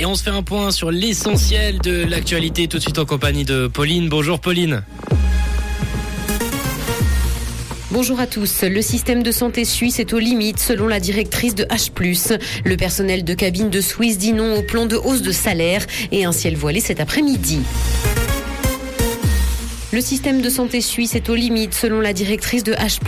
Et on se fait un point sur l'essentiel de l'actualité tout de suite en compagnie de Pauline. Bonjour Pauline. Bonjour à tous. Le système de santé suisse est aux limites selon la directrice de H+. Le personnel de cabine de Suisse dit non au plan de hausse de salaire et un ciel voilé cet après-midi. Le système de santé suisse est aux limites selon la directrice de H+.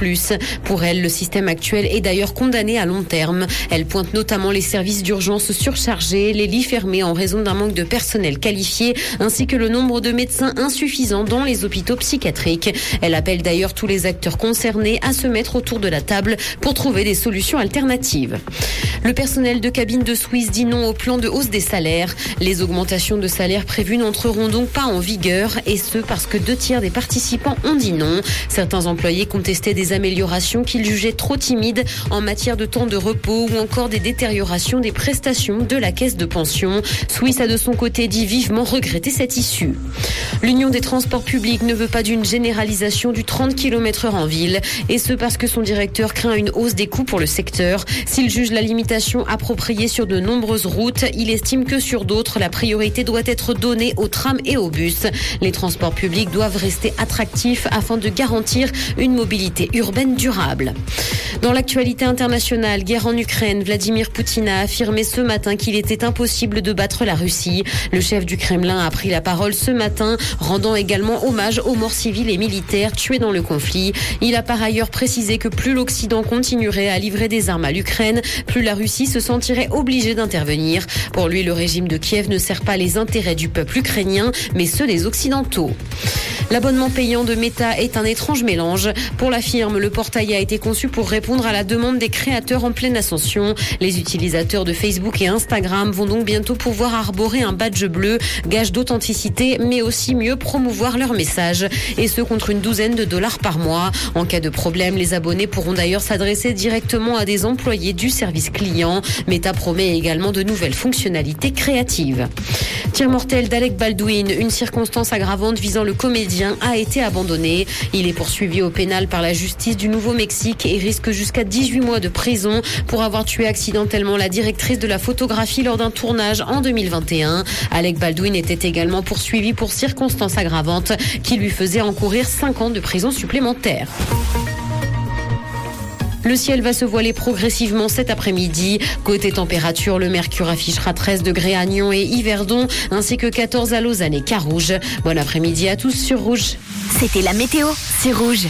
Pour elle, le système actuel est d'ailleurs condamné à long terme. Elle pointe notamment les services d'urgence surchargés, les lits fermés en raison d'un manque de personnel qualifié, ainsi que le nombre de médecins insuffisants dans les hôpitaux psychiatriques. Elle appelle d'ailleurs tous les acteurs concernés à se mettre autour de la table pour trouver des solutions alternatives. Le personnel de cabine de Suisse dit non au plan de hausse des salaires. Les augmentations de salaires prévues n'entreront donc pas en vigueur, et ce parce que deux tiers des participants ont dit non. Certains employés contestaient des améliorations qu'ils jugeaient trop timides en matière de temps de repos ou encore des détériorations des prestations de la caisse de pension. Suisse a de son côté dit vivement regretter cette issue. L'Union des transports publics ne veut pas d'une généralisation du 30 km heure en ville et ce parce que son directeur craint une hausse des coûts pour le secteur. S'il juge la limitation appropriée sur de nombreuses routes, il estime que sur d'autres, la priorité doit être donnée aux trams et aux bus. Les transports publics doivent rester attractif afin de garantir une mobilité urbaine durable. Dans l'actualité internationale, guerre en Ukraine, Vladimir Poutine a affirmé ce matin qu'il était impossible de battre la Russie. Le chef du Kremlin a pris la parole ce matin, rendant également hommage aux morts civiles et militaires tués dans le conflit. Il a par ailleurs précisé que plus l'Occident continuerait à livrer des armes à l'Ukraine, plus la Russie se sentirait obligée d'intervenir. Pour lui, le régime de Kiev ne sert pas les intérêts du peuple ukrainien, mais ceux des Occidentaux. L'abonnement payant de Meta est un étrange mélange. Pour la firme, le portail a été conçu pour répondre à la demande des créateurs en pleine ascension. Les utilisateurs de Facebook et Instagram vont donc bientôt pouvoir arborer un badge bleu, gage d'authenticité, mais aussi mieux promouvoir leur message. Et ce contre une douzaine de dollars par mois. En cas de problème, les abonnés pourront d'ailleurs s'adresser directement à des employés du service client. Meta promet également de nouvelles fonctionnalités créatives. Tir mortel d'Alec Baldwin, une circonstance aggravante visant le comédien, a été abandonnée. Il est poursuivi au pénal par la justice du Nouveau-Mexique et risque jusqu'à 18 mois de prison pour avoir tué accidentellement la directrice de la photographie lors d'un tournage en 2021. Alec Baldwin était également poursuivi pour circonstances aggravantes qui lui faisaient encourir 5 ans de prison supplémentaire. Le ciel va se voiler progressivement cet après-midi. Côté température, le mercure affichera 13 degrés à Nyon et Yverdon, ainsi que 14 à Lausanne et Carouge. Bon après-midi à tous sur Rouge. C'était la météo, c'est Rouge.